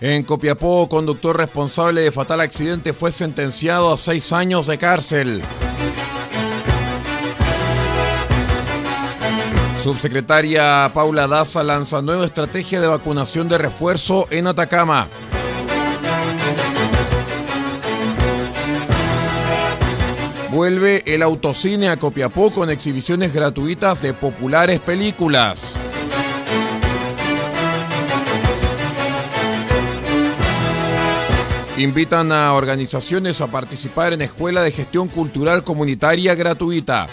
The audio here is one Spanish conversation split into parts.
En Copiapó, conductor responsable de fatal accidente fue sentenciado a seis años de cárcel. Subsecretaria Paula Daza lanza nueva estrategia de vacunación de refuerzo en Atacama. Vuelve el autocine a Copiapó con exhibiciones gratuitas de populares películas. Invitan a organizaciones a participar en Escuela de Gestión Cultural Comunitaria gratuita.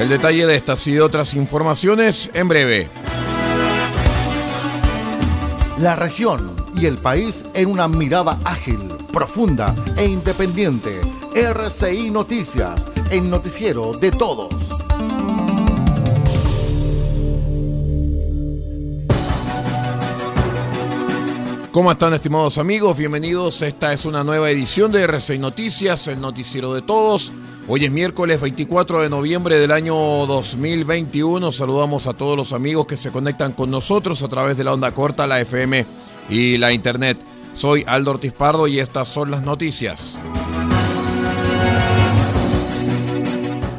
El detalle de estas y de otras informaciones en breve. La región y el país en una mirada ágil, profunda e independiente. RCI Noticias, el noticiero de todos. ¿Cómo están estimados amigos? Bienvenidos. Esta es una nueva edición de RCI Noticias, el noticiero de todos. Hoy es miércoles 24 de noviembre del año 2021. Saludamos a todos los amigos que se conectan con nosotros a través de la onda corta, la FM y la internet. Soy Aldo Ortiz Pardo y estas son las noticias.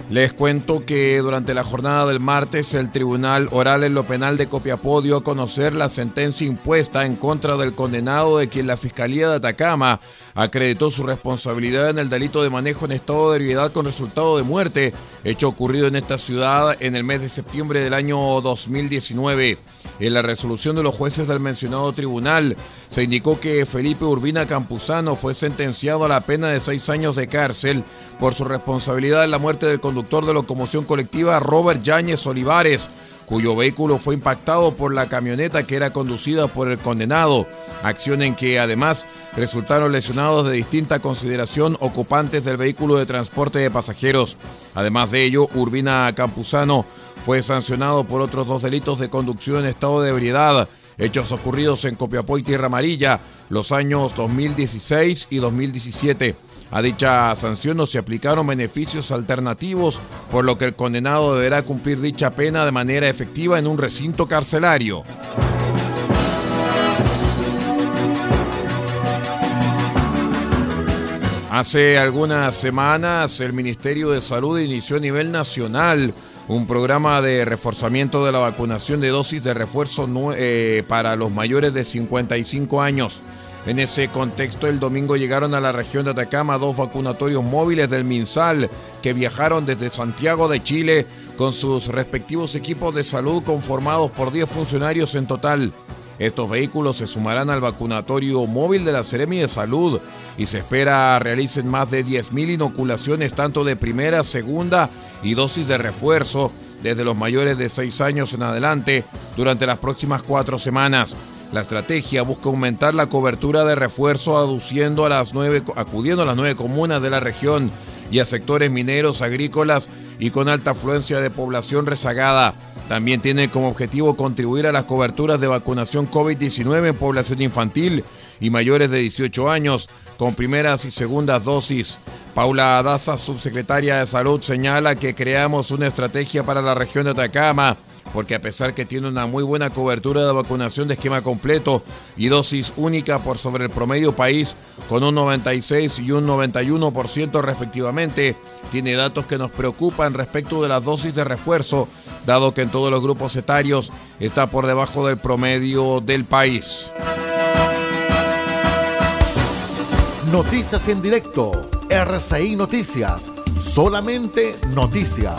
Les cuento que durante la jornada del martes el Tribunal Oral en lo Penal de Copiapó dio a conocer la sentencia impuesta en contra del condenado de quien la Fiscalía de Atacama acreditó su responsabilidad en el delito de manejo en estado de ebriedad con resultado de muerte, hecho ocurrido en esta ciudad en el mes de septiembre del año 2019. En la resolución de los jueces del mencionado tribunal se indicó que Felipe Urbina Campuzano fue sentenciado a la pena de seis años de cárcel por su responsabilidad en la muerte del conductor de locomoción colectiva Robert Yáñez Olivares, cuyo vehículo fue impactado por la camioneta que era conducida por el condenado, acción en que además resultaron lesionados de distinta consideración ocupantes del vehículo de transporte de pasajeros. Además de ello, Urbina Campuzano fue sancionado por otros dos delitos de conducción en estado de ebriedad, hechos ocurridos en Copiapó y Tierra Amarilla los años 2016 y 2017. A dicha sanción no se aplicaron beneficios alternativos, por lo que el condenado deberá cumplir dicha pena de manera efectiva en un recinto carcelario. Hace algunas semanas el Ministerio de Salud inició a nivel nacional un programa de reforzamiento de la vacunación de dosis de refuerzo eh, para los mayores de 55 años. En ese contexto, el domingo llegaron a la región de Atacama dos vacunatorios móviles del MinSal que viajaron desde Santiago de Chile con sus respectivos equipos de salud conformados por 10 funcionarios en total. Estos vehículos se sumarán al vacunatorio móvil de la Seremi de Salud y se espera realicen más de 10.000 inoculaciones tanto de primera, segunda y dosis de refuerzo desde los mayores de 6 años en adelante durante las próximas cuatro semanas. La estrategia busca aumentar la cobertura de refuerzo aduciendo a las nueve, acudiendo a las nueve comunas de la región y a sectores mineros, agrícolas y con alta afluencia de población rezagada. También tiene como objetivo contribuir a las coberturas de vacunación COVID-19 en población infantil y mayores de 18 años, con primeras y segundas dosis. Paula Daza, subsecretaria de Salud, señala que creamos una estrategia para la región de Atacama porque a pesar que tiene una muy buena cobertura de vacunación de esquema completo y dosis única por sobre el promedio país, con un 96 y un 91% respectivamente, tiene datos que nos preocupan respecto de las dosis de refuerzo, dado que en todos los grupos etarios está por debajo del promedio del país. Noticias en directo, RCI Noticias, solamente noticias.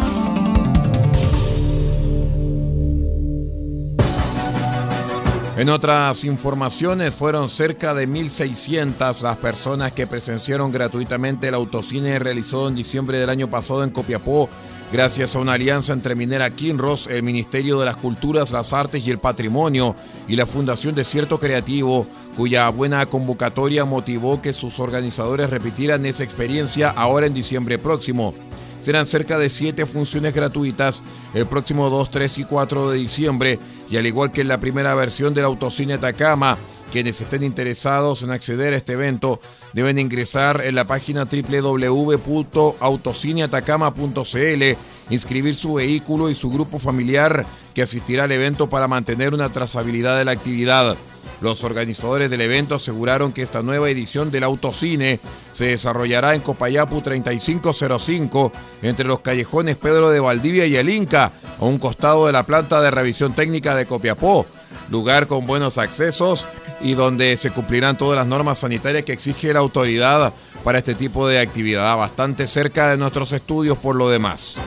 En otras informaciones, fueron cerca de 1.600 las personas que presenciaron gratuitamente el autocine realizado en diciembre del año pasado en Copiapó, gracias a una alianza entre Minera Kinross, el Ministerio de las Culturas, las Artes y el Patrimonio y la Fundación Desierto Creativo, cuya buena convocatoria motivó que sus organizadores repitieran esa experiencia ahora en diciembre próximo. Serán cerca de siete funciones gratuitas el próximo 2, 3 y 4 de diciembre y al igual que en la primera versión del Autocine Atacama, quienes estén interesados en acceder a este evento deben ingresar en la página www.autocineatacama.cl, inscribir su vehículo y su grupo familiar que asistirá al evento para mantener una trazabilidad de la actividad. Los organizadores del evento aseguraron que esta nueva edición del autocine se desarrollará en Copayapu 3505, entre los callejones Pedro de Valdivia y el Inca, a un costado de la planta de revisión técnica de Copiapó, lugar con buenos accesos y donde se cumplirán todas las normas sanitarias que exige la autoridad para este tipo de actividad, bastante cerca de nuestros estudios por lo demás.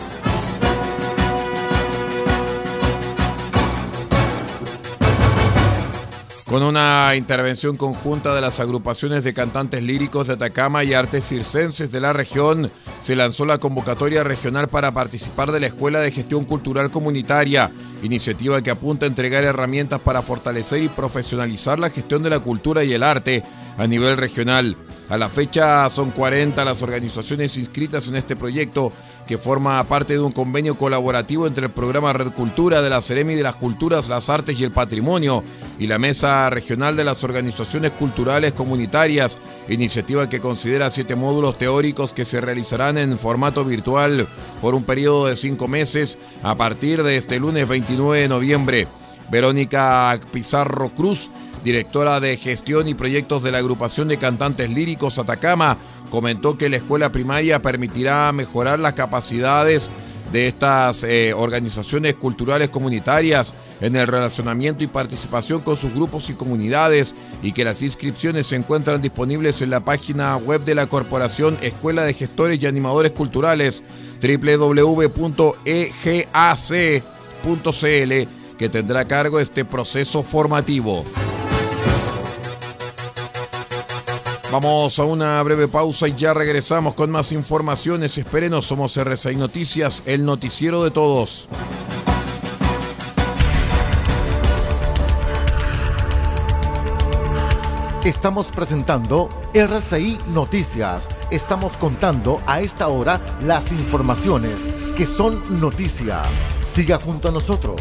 Con una intervención conjunta de las agrupaciones de cantantes líricos de Atacama y artes circenses de la región, se lanzó la convocatoria regional para participar de la Escuela de Gestión Cultural Comunitaria, iniciativa que apunta a entregar herramientas para fortalecer y profesionalizar la gestión de la cultura y el arte a nivel regional. A la fecha son 40 las organizaciones inscritas en este proyecto que forma parte de un convenio colaborativo entre el programa Red Cultura de la Ceremi de las Culturas, las Artes y el Patrimonio y la Mesa Regional de las Organizaciones Culturales Comunitarias, iniciativa que considera siete módulos teóricos que se realizarán en formato virtual por un periodo de cinco meses a partir de este lunes 29 de noviembre. Verónica Pizarro Cruz directora de gestión y proyectos de la agrupación de cantantes líricos Atacama, comentó que la escuela primaria permitirá mejorar las capacidades de estas eh, organizaciones culturales comunitarias en el relacionamiento y participación con sus grupos y comunidades y que las inscripciones se encuentran disponibles en la página web de la Corporación Escuela de Gestores y Animadores Culturales www.egac.cl que tendrá a cargo este proceso formativo. Vamos a una breve pausa y ya regresamos con más informaciones. Espérenos, somos RCI Noticias, el noticiero de todos. Estamos presentando RCI Noticias. Estamos contando a esta hora las informaciones que son noticia. Siga junto a nosotros.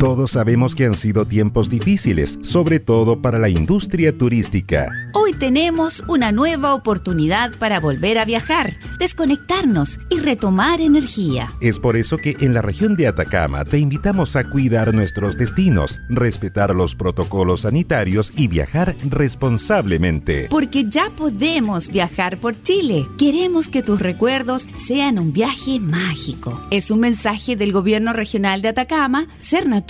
Todos sabemos que han sido tiempos difíciles, sobre todo para la industria turística. Hoy tenemos una nueva oportunidad para volver a viajar, desconectarnos y retomar energía. Es por eso que en la región de Atacama te invitamos a cuidar nuestros destinos, respetar los protocolos sanitarios y viajar responsablemente. Porque ya podemos viajar por Chile. Queremos que tus recuerdos sean un viaje mágico. Es un mensaje del Gobierno Regional de Atacama, Cernatur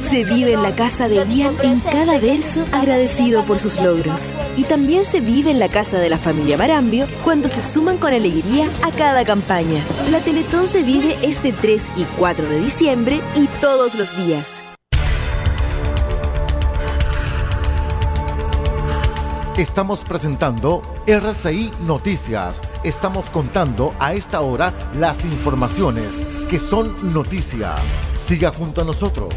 Se vive en la casa de Ian en cada verso agradecido por sus logros. Y también se vive en la casa de la familia Marambio cuando se suman con alegría a cada campaña. La Teletón se vive este 3 y 4 de diciembre y todos los días. Estamos presentando RCI Noticias. Estamos contando a esta hora las informaciones que son noticia. Siga junto a nosotros.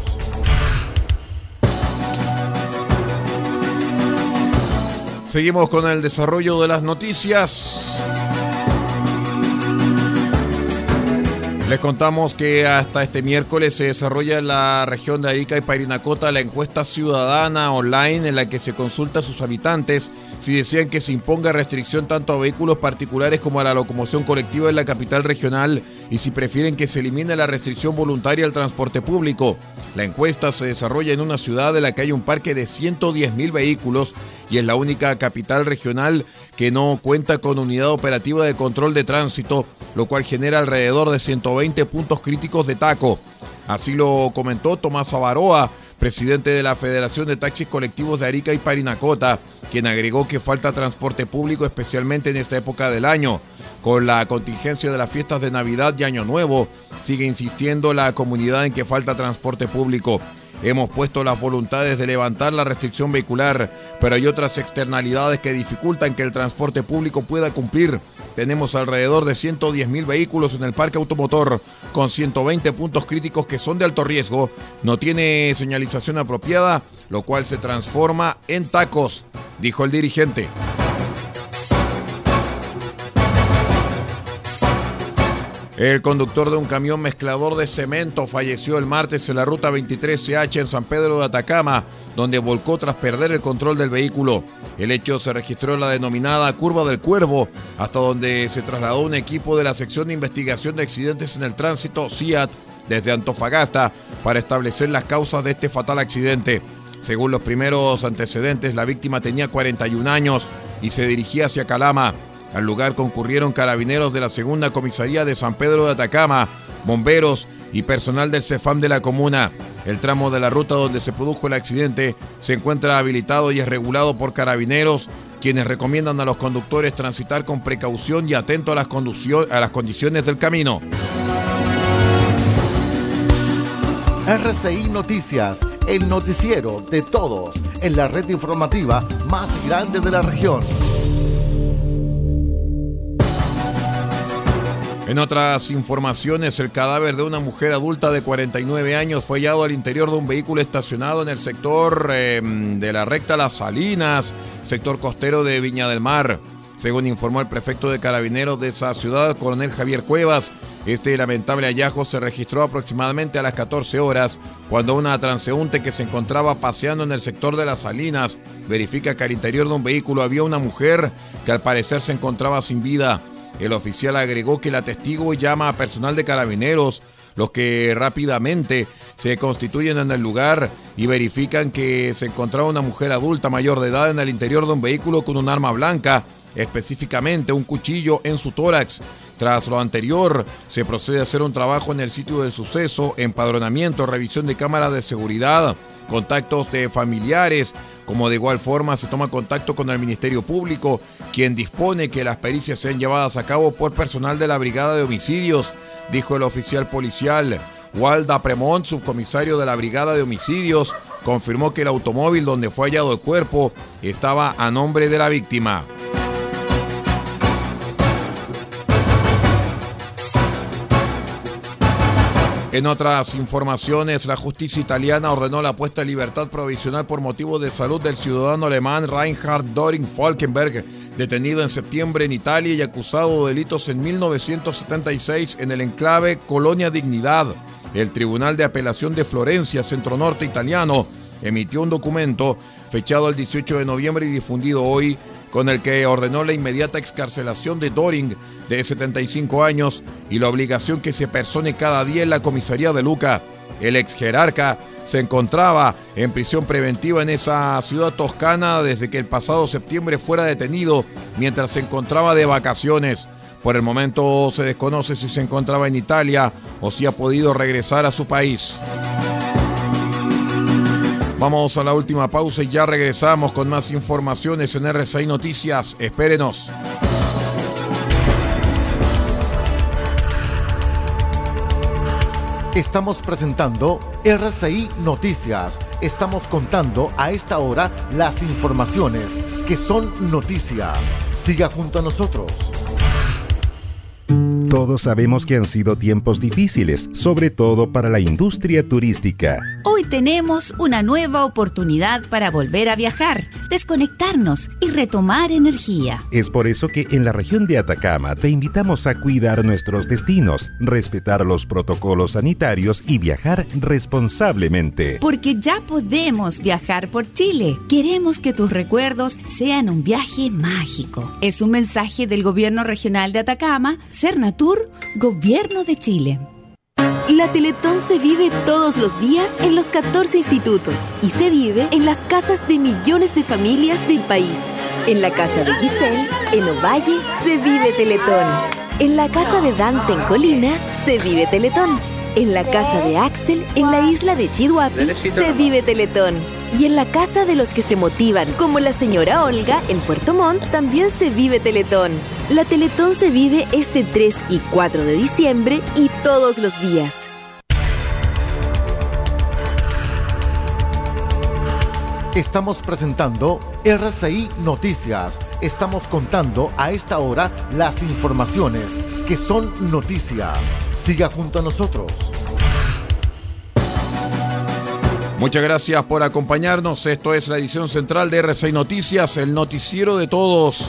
Seguimos con el desarrollo de las noticias. Les contamos que hasta este miércoles se desarrolla en la región de Arica y Parinacota la encuesta ciudadana online en la que se consulta a sus habitantes si desean que se imponga restricción tanto a vehículos particulares como a la locomoción colectiva en la capital regional y si prefieren que se elimine la restricción voluntaria al transporte público. La encuesta se desarrolla en una ciudad en la que hay un parque de 110.000 vehículos y es la única capital regional que no cuenta con unidad operativa de control de tránsito, lo cual genera alrededor de 120 puntos críticos de taco. Así lo comentó Tomás Avaroa, presidente de la Federación de Taxis Colectivos de Arica y Parinacota, quien agregó que falta transporte público especialmente en esta época del año. Con la contingencia de las fiestas de Navidad y Año Nuevo, sigue insistiendo la comunidad en que falta transporte público. Hemos puesto las voluntades de levantar la restricción vehicular, pero hay otras externalidades que dificultan que el transporte público pueda cumplir. Tenemos alrededor de 110 mil vehículos en el parque automotor, con 120 puntos críticos que son de alto riesgo. No tiene señalización apropiada, lo cual se transforma en tacos, dijo el dirigente. El conductor de un camión mezclador de cemento falleció el martes en la ruta 23CH en San Pedro de Atacama, donde volcó tras perder el control del vehículo. El hecho se registró en la denominada Curva del Cuervo, hasta donde se trasladó un equipo de la sección de investigación de accidentes en el tránsito, CIAT, desde Antofagasta, para establecer las causas de este fatal accidente. Según los primeros antecedentes, la víctima tenía 41 años y se dirigía hacia Calama. Al lugar concurrieron carabineros de la segunda comisaría de San Pedro de Atacama, bomberos y personal del CEFAM de la comuna. El tramo de la ruta donde se produjo el accidente se encuentra habilitado y es regulado por carabineros, quienes recomiendan a los conductores transitar con precaución y atento a las, a las condiciones del camino. RCI Noticias, el noticiero de todos, en la red informativa más grande de la región. En otras informaciones, el cadáver de una mujer adulta de 49 años fue hallado al interior de un vehículo estacionado en el sector em, de la recta Las Salinas, sector costero de Viña del Mar. Según informó el prefecto de carabineros de esa ciudad, coronel Javier Cuevas, este lamentable hallazgo se registró aproximadamente a las 14 horas, cuando una transeúnte que se encontraba paseando en el sector de las Salinas verifica que al interior de un vehículo había una mujer que al parecer se encontraba sin vida. El oficial agregó que la testigo llama a personal de carabineros, los que rápidamente se constituyen en el lugar y verifican que se encontraba una mujer adulta mayor de edad en el interior de un vehículo con un arma blanca, específicamente un cuchillo en su tórax. Tras lo anterior, se procede a hacer un trabajo en el sitio del suceso, empadronamiento, revisión de cámaras de seguridad, contactos de familiares, como de igual forma se toma contacto con el Ministerio Público, quien dispone que las pericias sean llevadas a cabo por personal de la Brigada de Homicidios, dijo el oficial policial. Walda Premont, subcomisario de la Brigada de Homicidios, confirmó que el automóvil donde fue hallado el cuerpo estaba a nombre de la víctima. En otras informaciones, la justicia italiana ordenó la puesta en libertad provisional por motivo de salud del ciudadano alemán Reinhard Doring Falkenberg, detenido en septiembre en Italia y acusado de delitos en 1976 en el enclave Colonia Dignidad. El Tribunal de Apelación de Florencia, Centro Norte italiano, emitió un documento fechado el 18 de noviembre y difundido hoy con el que ordenó la inmediata excarcelación de Doring, de 75 años, y la obligación que se persone cada día en la comisaría de Luca. El ex jerarca se encontraba en prisión preventiva en esa ciudad toscana desde que el pasado septiembre fuera detenido mientras se encontraba de vacaciones. Por el momento se desconoce si se encontraba en Italia o si ha podido regresar a su país. Vamos a la última pausa y ya regresamos con más informaciones en RCI Noticias. Espérenos. Estamos presentando RCI Noticias. Estamos contando a esta hora las informaciones que son noticia. Siga junto a nosotros. Todos sabemos que han sido tiempos difíciles, sobre todo para la industria turística. Hoy tenemos una nueva oportunidad para volver a viajar, desconectarnos y retomar energía. Es por eso que en la región de Atacama te invitamos a cuidar nuestros destinos, respetar los protocolos sanitarios y viajar responsablemente. Porque ya podemos viajar por Chile. Queremos que tus recuerdos sean un viaje mágico. Es un mensaje del Gobierno Regional de Atacama, Cernatur, Gobierno de Chile. La Teletón se vive todos los días en los 14 institutos y se vive en las casas de millones de familias del país. En la casa de Giselle, en Ovalle, se vive Teletón. En la casa de Dante en Colina, se vive Teletón. En la casa de Axel, en la isla de Chihuahua, se vive Teletón. Y en la casa de los que se motivan, como la señora Olga en Puerto Montt, también se vive Teletón. La Teletón se vive este 3 y 4 de diciembre y todos los días. Estamos presentando RCI Noticias. Estamos contando a esta hora las informaciones que son noticia. Siga junto a nosotros. Muchas gracias por acompañarnos. Esto es la edición central de RCI Noticias, el noticiero de todos.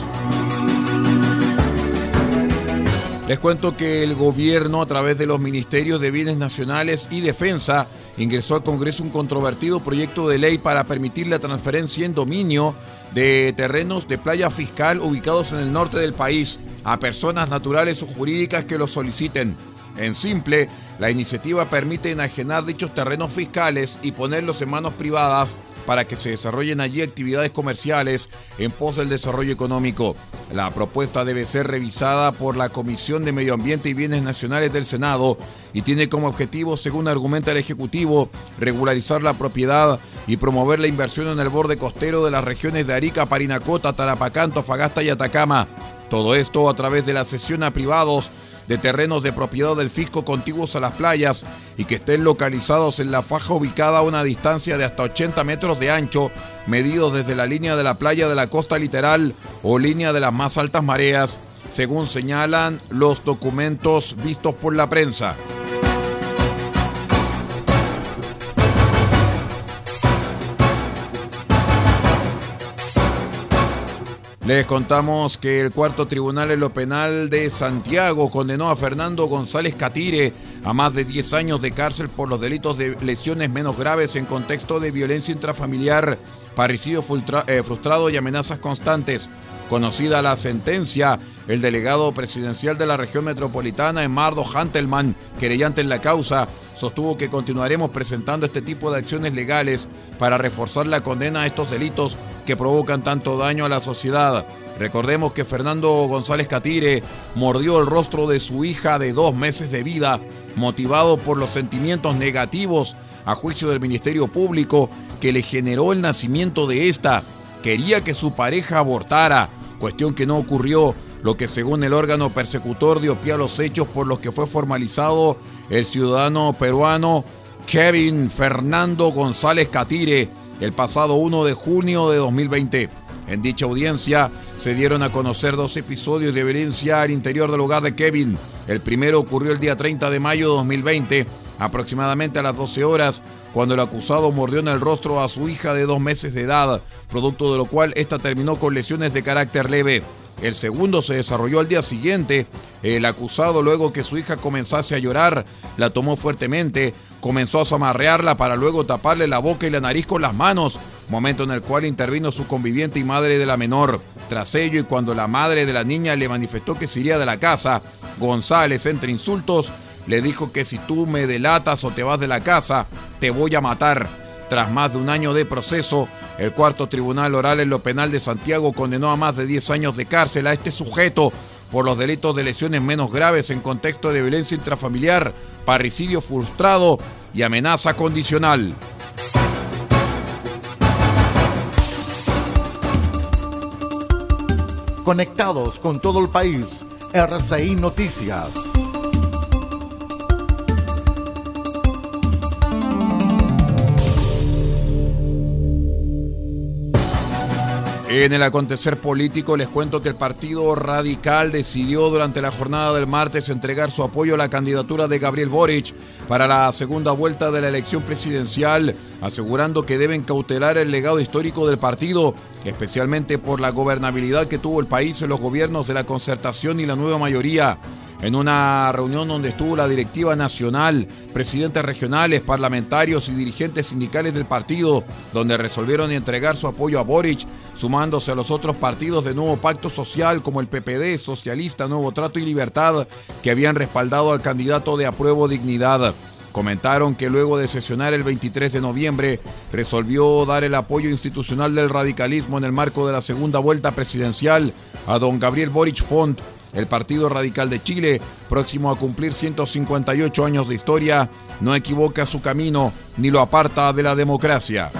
Les cuento que el gobierno, a través de los ministerios de Bienes Nacionales y Defensa, ingresó al Congreso un controvertido proyecto de ley para permitir la transferencia en dominio de terrenos de playa fiscal ubicados en el norte del país a personas naturales o jurídicas que lo soliciten. En simple, la iniciativa permite enajenar dichos terrenos fiscales y ponerlos en manos privadas para que se desarrollen allí actividades comerciales en pos del desarrollo económico. La propuesta debe ser revisada por la Comisión de Medio Ambiente y Bienes Nacionales del Senado y tiene como objetivo, según argumenta el Ejecutivo, regularizar la propiedad y promover la inversión en el borde costero de las regiones de Arica, Parinacota, Tarapacá, Fagasta y Atacama. Todo esto a través de la cesión a privados de terrenos de propiedad del fisco contiguos a las playas y que estén localizados en la faja ubicada a una distancia de hasta 80 metros de ancho, medidos desde la línea de la playa de la costa literal o línea de las más altas mareas, según señalan los documentos vistos por la prensa. Les contamos que el cuarto tribunal en lo penal de Santiago condenó a Fernando González Catire a más de 10 años de cárcel por los delitos de lesiones menos graves en contexto de violencia intrafamiliar, parricidio eh, frustrado y amenazas constantes. Conocida la sentencia, el delegado presidencial de la región metropolitana, Emardo Hantelman, querellante en la causa, sostuvo que continuaremos presentando este tipo de acciones legales para reforzar la condena a estos delitos que provocan tanto daño a la sociedad. Recordemos que Fernando González Catire mordió el rostro de su hija de dos meses de vida, motivado por los sentimientos negativos a juicio del Ministerio Público que le generó el nacimiento de esta. Quería que su pareja abortara, cuestión que no ocurrió, lo que según el órgano persecutor dio pie a los hechos por los que fue formalizado el ciudadano peruano Kevin Fernando González Catire el pasado 1 de junio de 2020. En dicha audiencia se dieron a conocer dos episodios de violencia al interior del hogar de Kevin. El primero ocurrió el día 30 de mayo de 2020, aproximadamente a las 12 horas, cuando el acusado mordió en el rostro a su hija de dos meses de edad, producto de lo cual esta terminó con lesiones de carácter leve. El segundo se desarrolló al día siguiente. El acusado, luego que su hija comenzase a llorar, la tomó fuertemente, comenzó a zamarrearla para luego taparle la boca y la nariz con las manos, momento en el cual intervino su conviviente y madre de la menor. Tras ello, y cuando la madre de la niña le manifestó que se iría de la casa, González, entre insultos, le dijo que si tú me delatas o te vas de la casa, te voy a matar. Tras más de un año de proceso, el cuarto tribunal oral en lo penal de Santiago condenó a más de 10 años de cárcel a este sujeto por los delitos de lesiones menos graves en contexto de violencia intrafamiliar, parricidio frustrado y amenaza condicional. Conectados con todo el país, RCI Noticias. En el acontecer político les cuento que el Partido Radical decidió durante la jornada del martes entregar su apoyo a la candidatura de Gabriel Boric para la segunda vuelta de la elección presidencial, asegurando que deben cautelar el legado histórico del partido, especialmente por la gobernabilidad que tuvo el país en los gobiernos de la concertación y la nueva mayoría. En una reunión donde estuvo la directiva nacional, presidentes regionales, parlamentarios y dirigentes sindicales del partido, donde resolvieron entregar su apoyo a Boric, sumándose a los otros partidos de nuevo pacto social como el PPD, Socialista, Nuevo Trato y Libertad, que habían respaldado al candidato de apruebo dignidad. Comentaron que luego de sesionar el 23 de noviembre, resolvió dar el apoyo institucional del radicalismo en el marco de la segunda vuelta presidencial a don Gabriel Boric Font, el Partido Radical de Chile, próximo a cumplir 158 años de historia, no equivoca su camino ni lo aparta de la democracia.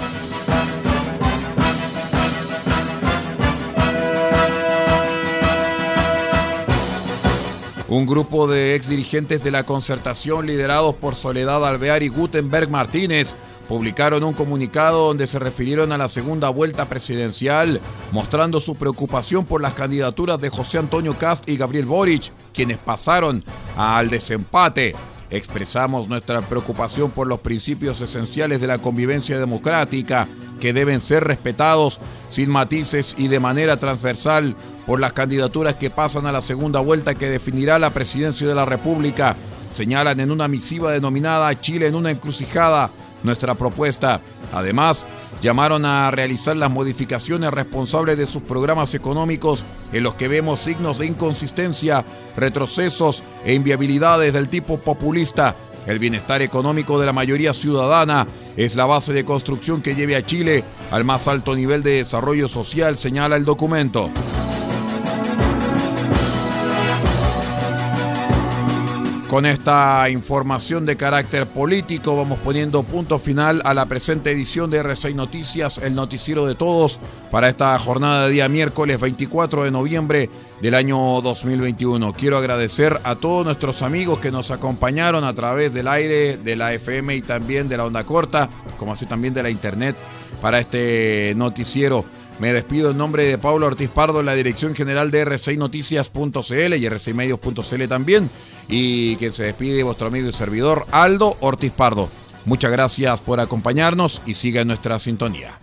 Un grupo de ex dirigentes de la concertación liderados por Soledad Alvear y Gutenberg Martínez publicaron un comunicado donde se refirieron a la segunda vuelta presidencial, mostrando su preocupación por las candidaturas de José Antonio Cast y Gabriel Boric, quienes pasaron al desempate. Expresamos nuestra preocupación por los principios esenciales de la convivencia democrática, que deben ser respetados sin matices y de manera transversal por las candidaturas que pasan a la segunda vuelta que definirá la presidencia de la República, señalan en una misiva denominada Chile en una encrucijada nuestra propuesta. Además, llamaron a realizar las modificaciones responsables de sus programas económicos en los que vemos signos de inconsistencia, retrocesos e inviabilidades del tipo populista. El bienestar económico de la mayoría ciudadana es la base de construcción que lleve a Chile al más alto nivel de desarrollo social, señala el documento. Con esta información de carácter político vamos poniendo punto final a la presente edición de R6 Noticias, el noticiero de todos, para esta jornada de día miércoles 24 de noviembre del año 2021. Quiero agradecer a todos nuestros amigos que nos acompañaron a través del aire, de la FM y también de la onda corta, como así también de la internet, para este noticiero. Me despido en nombre de Pablo Ortiz Pardo, la dirección general de r6noticias.cl y r6medios.cl también y que se despide vuestro amigo y servidor Aldo Ortiz Pardo. Muchas gracias por acompañarnos y siga nuestra sintonía.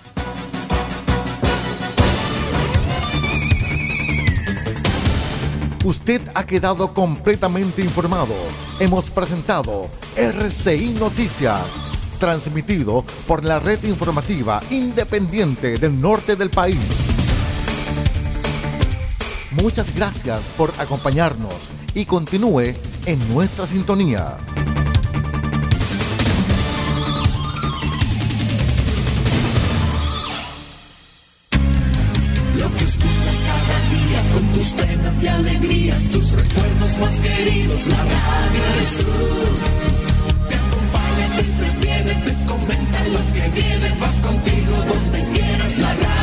Usted ha quedado completamente informado. Hemos presentado RCI Noticias, transmitido por la red informativa independiente del norte del país. Muchas gracias por acompañarnos y continúe en nuestra sintonía. Lo que escuchas cada día con tus penas y alegrías, tus recuerdos más queridos, la radio eres tú. Te acompaña, te entretiene, te comenta lo que viene, vas contigo donde quieras, la radio